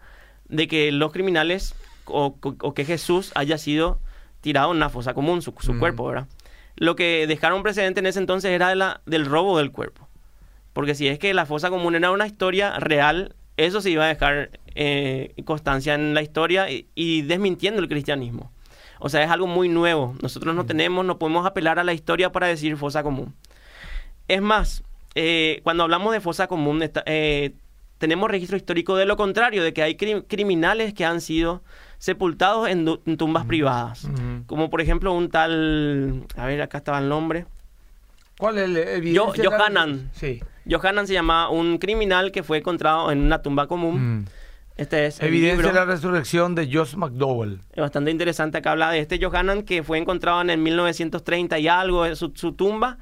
de que los criminales o, que Jesús haya sido tirado en una fosa común, su, cuerpo, ¿verdad? Lo que dejaron precedente en ese entonces era de la, del robo del cuerpo. Porque si es que la fosa común era una historia real, eso se iba a dejar eh, constancia en la historia y, desmintiendo el cristianismo. O sea, es algo muy nuevo. Nosotros no tenemos, no podemos apelar a la historia para decir fosa común. Es más, eh, cuando hablamos de fosa común, eh, tenemos registro histórico de lo contrario, de que hay criminales que han sido sepultados en, tumbas privadas. Como por ejemplo un tal, a ver, acá estaba el nombre. ¿Cuál es el Yo, Johanan. Sí. Johanan se llama un criminal que fue encontrado en una tumba común. Mm. Este es Evidencia de la resurrección de Josh McDowell. Es bastante interesante que habla de este Johanan que fue encontrado en el 1930 y algo en su, tumba.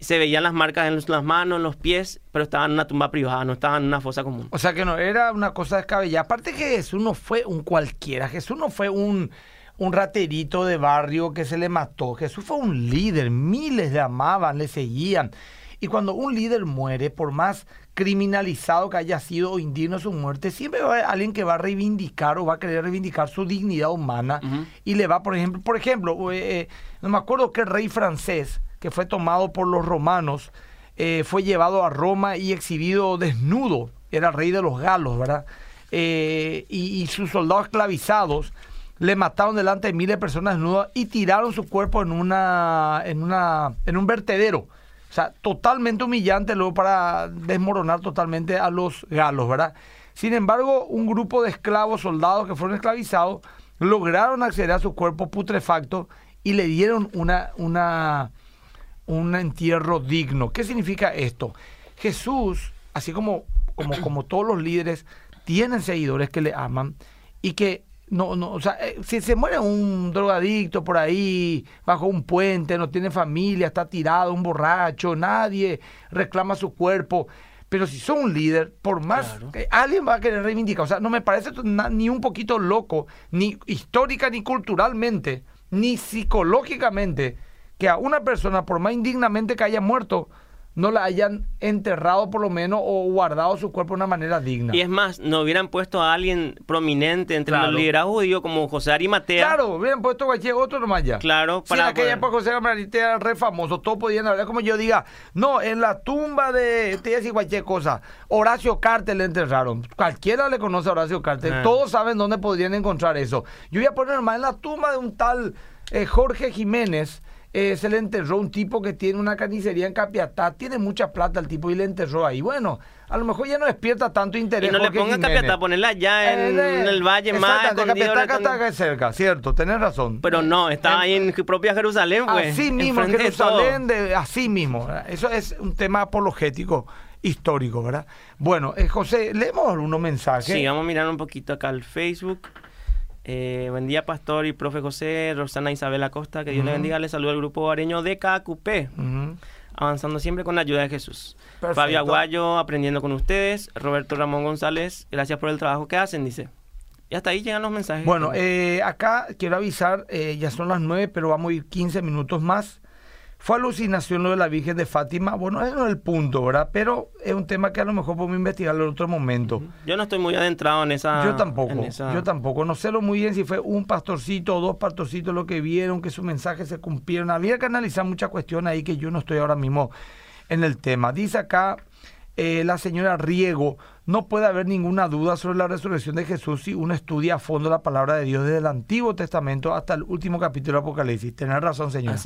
Se veían las marcas en las manos, en los pies, pero estaba en una tumba privada, no estaba en una fosa común. O sea que no, era una cosa descabellada. Aparte que Jesús no fue un cualquiera, Jesús no fue un, un raterito de barrio que se le mató. Jesús fue un líder, miles le amaban, le seguían. Y cuando un líder muere, por más criminalizado que haya sido o indigno su muerte, siempre va a haber alguien que va a reivindicar o va a querer reivindicar su dignidad humana y le va, por ejemplo, por ejemplo, eh, eh, no me acuerdo qué rey francés que fue tomado por los romanos eh, fue llevado a Roma y exhibido desnudo, era rey de los galos, ¿verdad? y, y, sus soldados esclavizados le mataron delante de miles de personas desnudas y tiraron su cuerpo en una en una en un vertedero o sea, totalmente humillante luego para desmoronar totalmente a los galos, ¿verdad? Sin embargo, un grupo de esclavos, soldados que fueron esclavizados, lograron acceder a su cuerpo putrefacto y le dieron una, una, un entierro digno. ¿Qué significa esto? Jesús, así como, como, como todos los líderes, tienen seguidores que le aman y que no, no, o sea, eh, si se muere un drogadicto por ahí, bajo un puente, no tiene familia, está tirado, un borracho, nadie reclama su cuerpo. Pero si son un líder, por más que alguien va a querer reivindicar, o sea, no me parece ni un poquito loco, ni histórica, ni culturalmente, ni psicológicamente, que a una persona, por más indignamente que haya muerto, no la hayan enterrado por lo menos o guardado su cuerpo de una manera digna. Y es más, no hubieran puesto a alguien prominente entre los liderazgos judíos como José Arimatea. Claro, hubieran puesto cualquier otro nomás ya. Claro, para. en aquella época José Arimatea era re famoso, todos podían hablar como yo diga, no, en la tumba de, te decir cualquier cosa, Horacio Carter le enterraron. Cualquiera le conoce a Horacio Carter, ah. todos saben dónde podrían encontrar eso. Yo voy a poner más en la tumba de un tal eh, Jorge Jiménez eh, se le enterró un tipo que tiene una carnicería en Capiatá, tiene mucha plata el tipo y le enterró ahí. Bueno, a lo mejor ya no despierta tanto interés. Y no le ponga Capiatá, ponerla allá en, eh, el valle más. Capiatá está cerca, cierto, tenés razón. Pero no, está ahí en propia Jerusalén, pues. Así mismo, en Jerusalén, de, así mismo. Eso es un tema apologético histórico, ¿verdad? Bueno, eh, José, leemos algunos mensajes. Sí, vamos a mirar un poquito acá al Facebook. Eh, buen día, Pastor y Profe José, Rosana Isabel Acosta, que Dios le bendiga. Le saludo al grupo areño de KQP, avanzando siempre con la ayuda de Jesús. Fabio Aguayo, aprendiendo con ustedes. Roberto Ramón González, gracias por el trabajo que hacen, dice. Y hasta ahí llegan los mensajes. Bueno, eh, acá quiero avisar, eh, ya son las nueve, pero vamos a ir 15 minutos más. Fue alucinación lo de la Virgen de Fátima. Bueno, ese no es el punto, ¿verdad? Pero es un tema que a lo mejor podemos investigarlo en otro momento. Yo no estoy muy adentrado en esa. Yo tampoco. Yo tampoco. No sé lo muy bien si fue un pastorcito o dos pastorcitos lo que vieron, que sus mensajes se cumplieron. Había que analizar muchas cuestiones ahí que yo no estoy ahora mismo en el tema. Dice acá eh, la señora Riego, no puede haber ninguna duda sobre la resurrección de Jesús si uno estudia a fondo la palabra de Dios desde el Antiguo Testamento hasta el último capítulo de Apocalipsis. Tener razón, señor.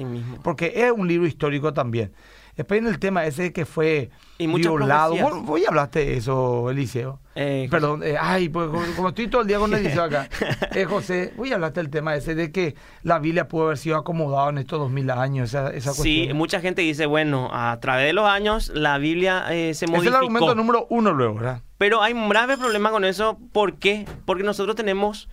Porque es un libro histórico también. Después en el tema ese que fue violado. Voy a hablaste de eso, Eliseo. Eh, Perdón, eh, ay, pues como, estoy todo el día con [laughs] Eliseo acá. Eh, José, voy a hablarte del tema ese de que la Biblia pudo haber sido acomodada en estos dos mil años, esa, esa Sí, mucha gente dice, bueno, a través de los años la Biblia eh, se modificó. Es el argumento número uno luego, ¿verdad? Pero hay un grave problema con eso. ¿Por qué? Porque nosotros tenemos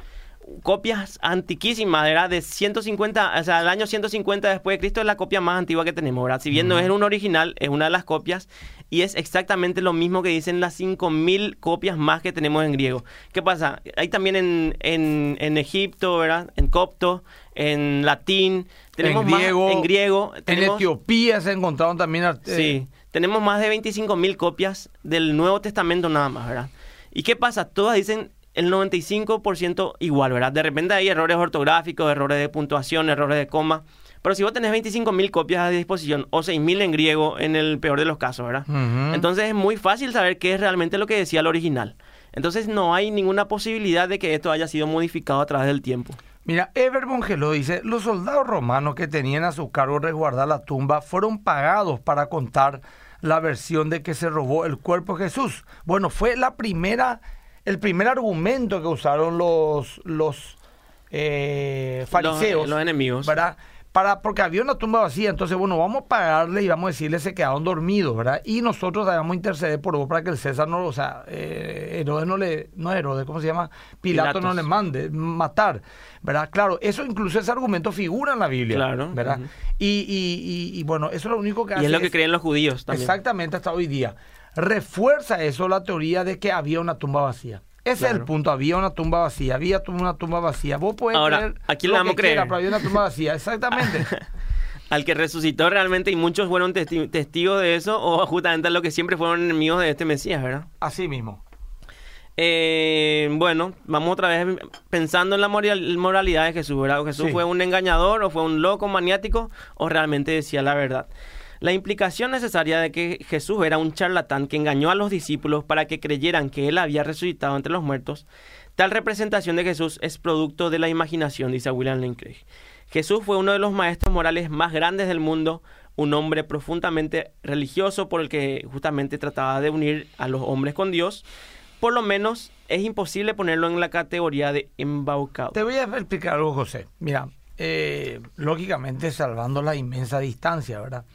copias antiquísimas, ¿verdad? De 150, o sea, el año 150 después de Cristo es la copia más antigua que tenemos, ¿verdad? Si bien no es un original, es una de las copias y es exactamente lo mismo que dicen las 5000 copias más que tenemos en griego. ¿Qué pasa? Hay también en, en, Egipto, ¿verdad? En copto, en latín, tenemos en griego, en griego. en Etiopía se encontraron también. Eh, sí, tenemos más de 25.000 copias del Nuevo Testamento nada más, ¿verdad? ¿Y qué pasa? Todas dicen el 95% igual, ¿verdad? De repente hay errores ortográficos, errores de puntuación, errores de coma. Pero si vos tenés 25.000 copias a disposición o 6.000 en griego en el peor de los casos, ¿verdad? Entonces es muy fácil saber qué es realmente lo que decía el original. Entonces no hay ninguna posibilidad de que esto haya sido modificado a través del tiempo. Mira, Ever Bongelo dice, los soldados romanos que tenían a su cargo resguardar la tumba fueron pagados para contar la versión de que se robó el cuerpo de Jesús. Bueno, fue la primera el primer argumento que usaron los, los eh, fariseos. Los, enemigos. ¿Verdad? Para, porque había una tumba vacía, entonces, bueno, vamos a pagarle y vamos a decirle se quedaron dormidos, ¿verdad? Y nosotros debemos interceder por vos para que el César no, o sea, eh, Herodes no le, no Herodes, ¿cómo se llama? Pilato no le mande matar, ¿verdad? Claro, eso incluso ese argumento figura en la Biblia, claro. ¿verdad? y, y, y, bueno, eso es lo único que hace. Y es lo que creen los judíos también. Exactamente, hasta hoy día refuerza eso la teoría de que había una tumba vacía. Ese es el punto, había una tumba vacía, había una tumba vacía. Vos puedes Ahora, creer aquí lo vamos a creer. pero había una tumba vacía, [laughs] exactamente. al que resucitó realmente y muchos fueron testigos de eso o justamente a lo que siempre fueron enemigos de este Mesías, ¿verdad? Así mismo. Eh, bueno, vamos otra vez pensando en la moralidad de Jesús, ¿verdad? ¿Jesús fue un engañador o fue un loco maniático o realmente decía la verdad? La implicación necesaria de que Jesús era un charlatán que engañó a los discípulos para que creyeran que él había resucitado entre los muertos, tal representación de Jesús es producto de la imaginación, dice William Lane Craig. Jesús fue uno de los maestros morales más grandes del mundo, un hombre profundamente religioso por el que justamente trataba de unir a los hombres con Dios. Por lo menos es imposible ponerlo en la categoría de embaucado. Te voy a explicar algo, José. Mira, eh, lógicamente salvando la inmensa distancia, ¿verdad?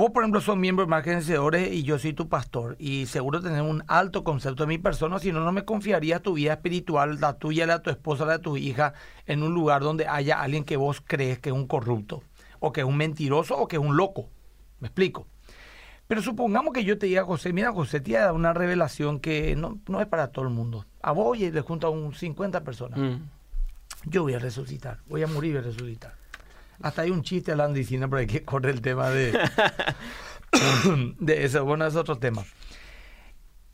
Vos, por ejemplo, sos miembro de Margen Vencedores y yo soy tu pastor. Y seguro tenés un alto concepto de mi persona, si no, no me confiarías tu vida espiritual, la tuya, la de tu esposa, la de tu hija, en un lugar donde haya alguien que vos crees que es un corrupto, o que es un mentiroso, o que es un loco. ¿Me explico? Pero supongamos que yo te diga, José, mira, José te da una revelación que no, no es para todo el mundo. A vos y le junta un 50 personas. Mm. Yo voy a resucitar, voy a morir y a resucitar. Hasta hay un chiste hablando de cine, pero hay que correr el tema de, [coughs] de eso. Bueno, es otro tema.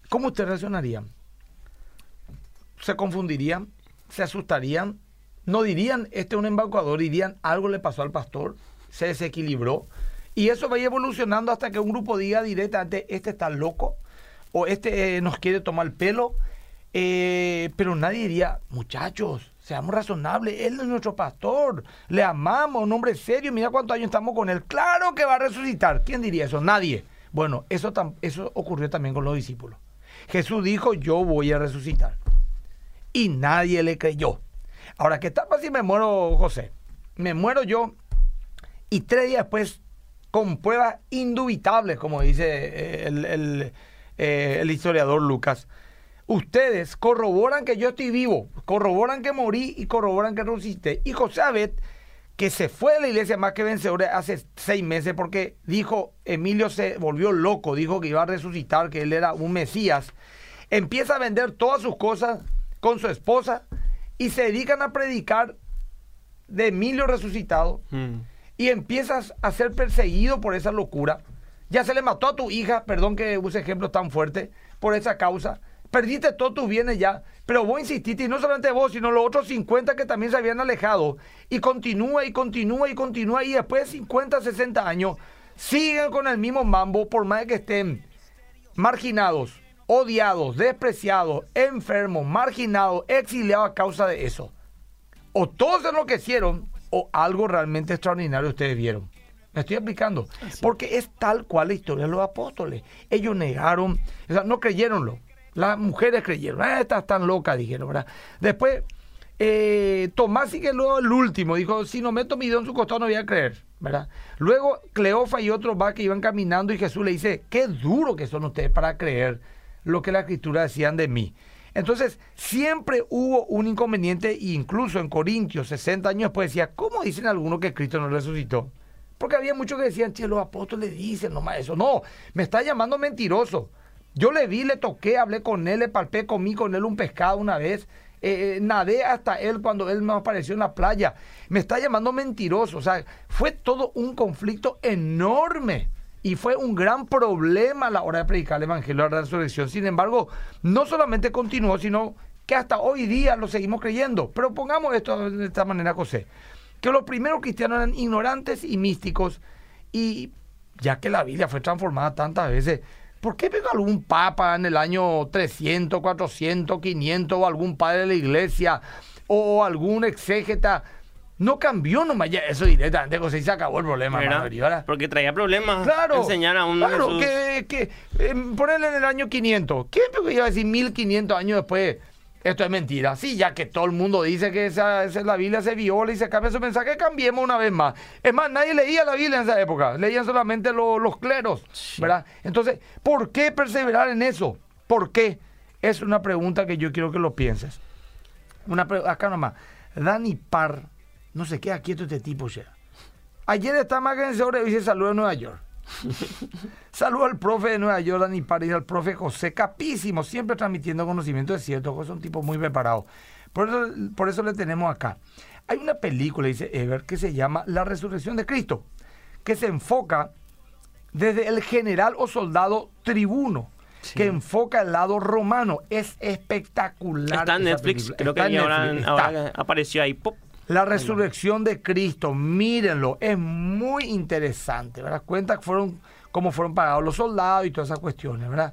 ¿Cómo usted reaccionaría? ¿Se confundirían? ¿Se asustarían? ¿No dirían, este es un embaucador? ¿Dirían, algo le pasó al pastor? ¿Se desequilibró? Y eso va a ir evolucionando hasta que un grupo diga directamente, este está loco, o este eh, nos quiere tomar el pelo. Eh, pero nadie diría, muchachos, seamos razonables, él es nuestro pastor, le amamos, un hombre serio, mira cuántos años estamos con él, claro que va a resucitar. ¿Quién diría eso? Nadie. Bueno, eso, eso ocurrió también con los discípulos. Jesús dijo, yo voy a resucitar. Y nadie le creyó. Ahora, ¿qué tal si me muero, José? Me muero yo y tres días después, con pruebas indubitables, como dice eh, eh, el historiador Lucas, ustedes corroboran que yo estoy vivo, corroboran que morí y corroboran que resucité. Y José Abed, que se fue de la iglesia más que vencedor hace seis meses porque dijo, Emilio se volvió loco, dijo que iba a resucitar, que él era un Mesías, empieza a vender todas sus cosas con su esposa y se dedican a predicar de Emilio resucitado Mm. y empiezas a ser perseguido por esa locura. Ya se le mató a tu hija, perdón que use ejemplos tan fuertes, por esa causa. Perdiste todos tus bienes ya, pero vos insististe, y no solamente vos, sino los otros 50 que también se habían alejado. Y continúa y continúa y continúa, y después de 50, 60 años, siguen con el mismo mambo, por más que estén marginados, odiados, despreciados, enfermos, marginados, exiliados a causa de eso o todos se enloquecieron o algo realmente extraordinario ustedes vieron. Me estoy explicando. Porque es tal cual la historia de los apóstoles. Ellos negaron, o sea, no creyeronlo. Las mujeres creyeron. Ah, estás tan loca, dijeron, ¿verdad? Después, eh, Tomás sí que luego el último dijo, si no meto mi dedo en su costado no voy a creer, ¿verdad? Luego Cleofa y otros va que iban caminando y Jesús le dice, qué duro que son ustedes para creer lo que la escritura decían de mí. Entonces, siempre hubo un inconveniente, e incluso en Corintios, 60 años después, decía, ¿cómo dicen algunos que Cristo no resucitó? Porque había muchos que decían, che, los apóstoles dicen nomás eso. No, me está llamando mentiroso. Yo le vi, le toqué, hablé con él, le palpé, comí con él un pescado una vez, eh, nadé hasta él cuando él me apareció en la playa. Me está llamando mentiroso. O sea, fue todo un conflicto enorme. Y fue un gran problema a la hora de predicar el Evangelio de la Resurrección. Sin embargo, no solamente continuó, sino que hasta hoy día lo seguimos creyendo. Pero pongamos esto de esta manera, José. Que los primeros cristianos eran ignorantes y místicos. Y ya que la Biblia fue transformada tantas veces, ¿por qué pegó algún papa en el año 300, 400, 500 o algún padre de la iglesia o algún exégeta? No cambió nomás ya eso directamente, José, y se acabó el problema. ¿verdad? Porque traía problemas Claro. enseñar a un Claro, Jesús. que, que eh, ponerle en el año 500. ¿Quién iba a decir 1500 años después? Esto es mentira. Sí, ya que todo el mundo dice que esa, esa- la Biblia se viola y se cambia su mensaje, cambiemos una vez más. Es más, nadie leía la Biblia en esa época. Leían solamente lo- los cleros, ¿verdad? Entonces, ¿por qué perseverar en eso? ¿Por qué? Es una pregunta que yo quiero que lo pienses. Una acá nomás. Dani Parr, no se queda quieto este tipo ya. Ayer está más que en sobre y se saludó en Nueva York. [laughs] Saludo al profe de Nueva York, y al profe José Capísimo, siempre transmitiendo conocimiento de cierto, José es un tipo muy preparado. Por eso, por eso le tenemos acá. Hay una película, dice Ever, que se llama La Resurrección de Cristo, que se enfoca desde el general o soldado tribuno, que enfoca el lado romano. Es espectacular. Está en Netflix, película. creo que Está ahora, Netflix, ahora apareció ahí. ¡pop! La resurrección de Cristo, mírenlo, es muy interesante, ¿verdad? Cuenta fueron, cómo fueron pagados los soldados y todas esas cuestiones, ¿verdad?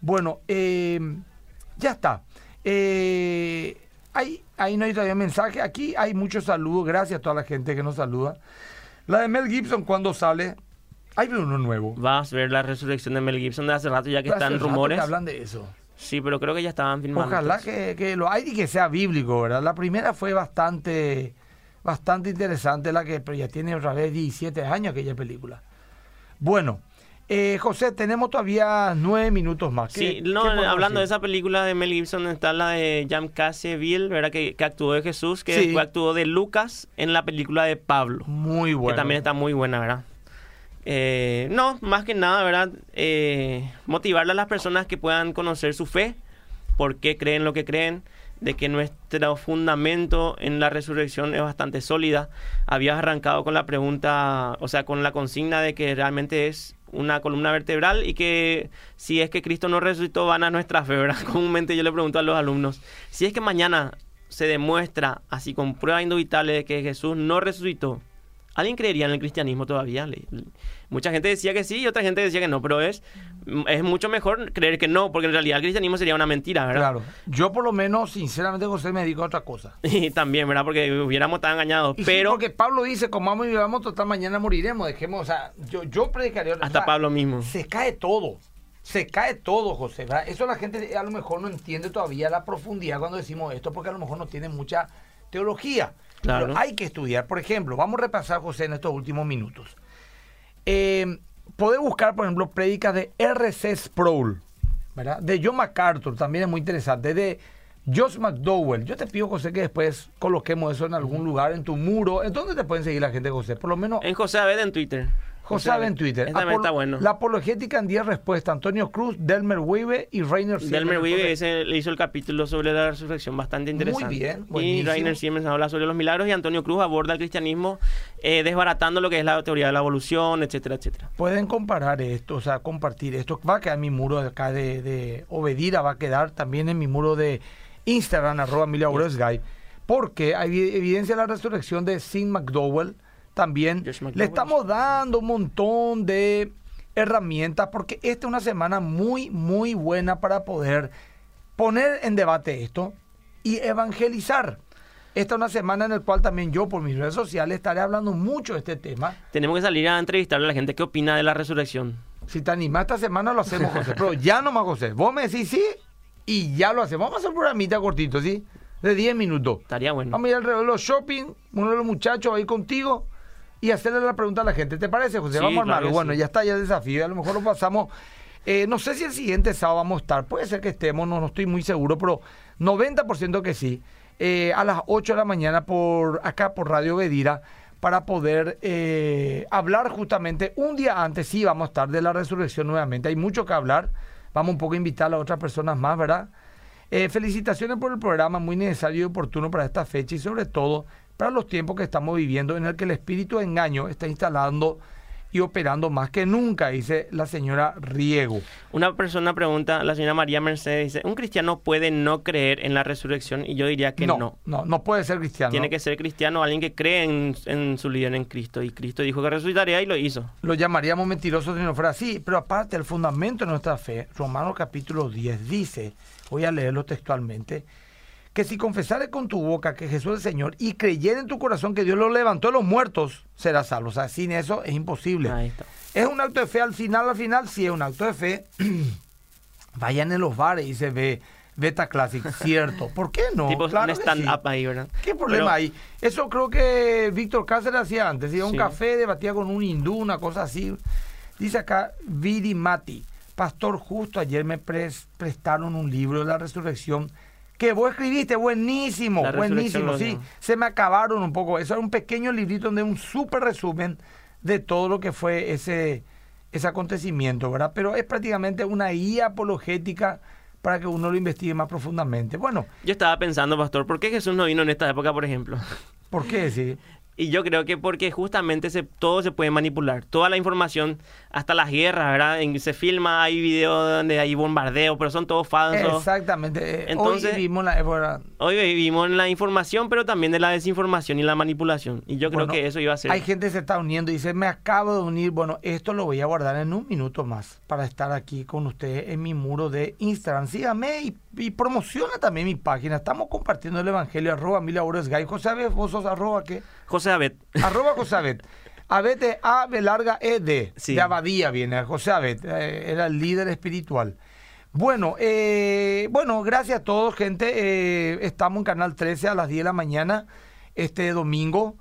Bueno, eh, ya está. Eh, ahí, ahí no hay todavía mensaje. Aquí hay muchos saludos. Gracias a toda la gente que nos saluda. La de Mel Gibson, cuando sale, hay uno nuevo. Vas a ver la resurrección de Mel Gibson de hace rato, ya que están rumores. que hablan de eso. Sí, pero creo que ya estaban filmando. Ojalá que, que lo hay y que sea bíblico, ¿verdad? La primera fue bastante, bastante interesante, la que pero ya tiene otra vez 17 años aquella película. Bueno, Eh, José, tenemos todavía nueve minutos más. Sí, no, hablando de esa película de Mel Gibson, está la de Jam Casseville, ¿verdad? Que, que, actuó de Jesús, que después actuó de Lucas en la película de Pablo. Muy buena. Que también está muy buena, ¿verdad? Eh, no, más que nada, ¿verdad? Eh, motivarle a las personas que puedan conocer su fe, por qué creen lo que creen, de que nuestro fundamento en la resurrección es bastante sólida. Habías arrancado con la pregunta, o sea, con la consigna de que realmente es una columna vertebral y que si es que Cristo no resucitó van a nuestra fe, ¿verdad? [laughs] Comúnmente yo le pregunto a los alumnos, si es que mañana se demuestra así con pruebas indubitables de que Jesús no resucitó, ¿Alguien creería en el cristianismo todavía? Mucha gente decía que sí y otra gente decía que no, pero es, es mucho mejor creer que no, porque en realidad el cristianismo sería una mentira, ¿verdad? Claro. Yo por lo menos, sinceramente, José, me dedico a otra cosa. [laughs] Y también, ¿verdad? Porque hubiéramos estado engañados. pero... porque Pablo dice, comamos y vivamos, total, mañana moriremos. Dejemos, o sea, yo, yo predicaría... Hasta Pablo mismo. Se cae todo. Se cae todo, José. ¿verdad? Eso la gente a lo mejor no entiende todavía la profundidad cuando decimos esto, porque a lo mejor no tiene mucha teología. Claro. hay que estudiar. Por ejemplo, vamos a repasar, José, en estos últimos minutos. Eh, Podés buscar, por ejemplo, prédicas de R.C. Sproul, ¿verdad? De John MacArthur, también es muy interesante. De Josh McDowell. Yo te pido, José, que después coloquemos eso en algún lugar, en tu muro. ¿En dónde te pueden seguir la gente, José? Por lo menos. En José Abed en Twitter. José en Twitter. está bueno. La apologética en 10 respuestas. Antonio Cruz, Delmer Wiebe y Rainer Siemens. Delmer Wiebe le hizo el capítulo sobre la resurrección bastante interesante. Muy bien. Y Rainer Siemens habla sobre los milagros y Antonio Cruz aborda el cristianismo eh, desbaratando lo que es la teoría de la evolución, etcétera, etcétera. Pueden comparar esto, o sea, compartir esto. Va a quedar en mi muro acá de, de Obedira, va a quedar también en mi muro de Instagram, arroba Emilia porque hay evidencia de la resurrección de Sin McDowell también le estamos dando un montón de herramientas porque esta es una semana muy, muy buena para poder poner en debate esto y evangelizar. Esta es una semana en la cual también yo por mis redes sociales estaré hablando mucho de este tema. Tenemos que salir a entrevistarle a la gente qué opina de la resurrección. Si te animas esta semana lo hacemos, José. Pero ya no más, José. Vos me decís sí y ya lo hacemos. Vamos a hacer un programita cortito, ¿sí? De 10 minutos. Estaría bueno. Vamos a ir alrededor de los shopping. Uno de los muchachos ahí contigo y hacerle la pregunta a la gente. ¿Te parece, José? vamos a armarlo. bueno, ya está, ya el desafío. A lo mejor lo pasamos. Eh, no sé si el siguiente sábado vamos a estar. Puede ser que estemos, no, no estoy muy seguro, pero 90% que sí. Eh, a las 8 de la mañana por acá por Radio Bedira para poder eh, hablar justamente un día antes. Sí, vamos a estar de la resurrección nuevamente. Hay mucho que hablar. Vamos un poco a invitar a otras personas más, ¿verdad? felicitaciones por el programa, muy necesario y oportuno para esta fecha y sobre todo para los tiempos que estamos viviendo en el que el espíritu de engaño está instalando y operando más que nunca, dice la señora Riego. Una persona pregunta, la señora María Mercedes dice, ¿un cristiano puede no creer en la resurrección? Y yo diría que no. No, no, puede ser cristiano. Tiene que ser cristiano, alguien que cree en, su líder, en Cristo. Y Cristo dijo que resucitaría y lo hizo. Lo llamaríamos mentiroso si no fuera así. Pero aparte, el fundamento de nuestra fe, Romanos capítulo 10 dice, voy a leerlo textualmente, que si confesares con tu boca que Jesús es el Señor y creyere en tu corazón que Dios lo levantó de los muertos, serás salvo. O sea, sin eso es imposible. Es un acto de fe al final, al final, sí es un acto de fe. [clears throat] Vayan en los bares y se ve Beta Classic, [laughs] cierto. ¿Por qué no? Tipo claro stand-up ahí, ¿verdad? ¿Qué problema hay? Eso creo que Víctor Cáceres hacía antes. Iba a un café, debatía con un hindú, una cosa así. Dice acá, Vidi Mati, pastor justo, ayer me prestaron un libro de la resurrección que vos escribiste, buenísimo, buenísimo, sí. Se me acabaron un poco. Eso era un pequeño librito donde un súper resumen de todo lo que fue ese, ese acontecimiento, ¿verdad? Pero es prácticamente una guía apologética para que uno lo investigue más profundamente. Bueno. Yo estaba pensando, pastor, ¿por qué Jesús no vino en esta época, por ejemplo? ¿Por qué? Sí. [laughs] Y yo creo que porque justamente se, todo se puede manipular. Toda la información, hasta las guerras, ¿verdad? En, se filma, hay videos donde hay bombardeo, pero son todos falsos. Exactamente. Entonces, hoy vivimos la, hoy vivimos en la información, pero también de la desinformación y la manipulación. Y yo creo que eso iba a ser. Hay gente que se está uniendo y dice, me acabo de unir. Bueno, esto lo voy a guardar en un minuto más para estar aquí con ustedes en mi muro de Instagram. Síganme y, y promociona también mi página. Estamos compartiendo el evangelio, arroba mil Gay. José, vos sos arroba qué? José Abed. Arroba José Abed. Abed es A, B larga, E, D. De Abadía viene, José Abed. Eh, era el líder espiritual. Bueno, eh, bueno, gracias a todos, gente. Eh, estamos en Canal 13 a las 10 de la mañana este domingo.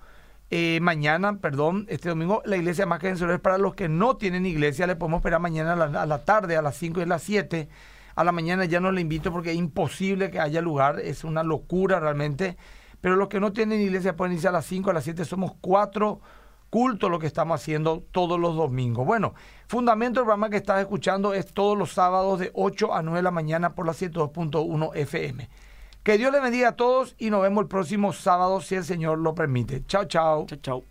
Eh, mañana, perdón, este domingo, la iglesia más que vencedores para los que no tienen iglesia. Le podemos esperar mañana a la, a la tarde, a las 5 y a las 7. A la mañana ya no le invito porque es imposible que haya lugar. Es una locura realmente. Pero los que no tienen iglesia pueden irse a las 5, a las 7. Somos cuatro cultos lo que estamos haciendo todos los domingos. Bueno, Fundamento, el programa que estás escuchando es todos los sábados de 8 a 9 de la mañana por la 102.1 FM. Que Dios le bendiga a todos y nos vemos el próximo sábado si el Señor lo permite. Chao, chao. Chao, chao.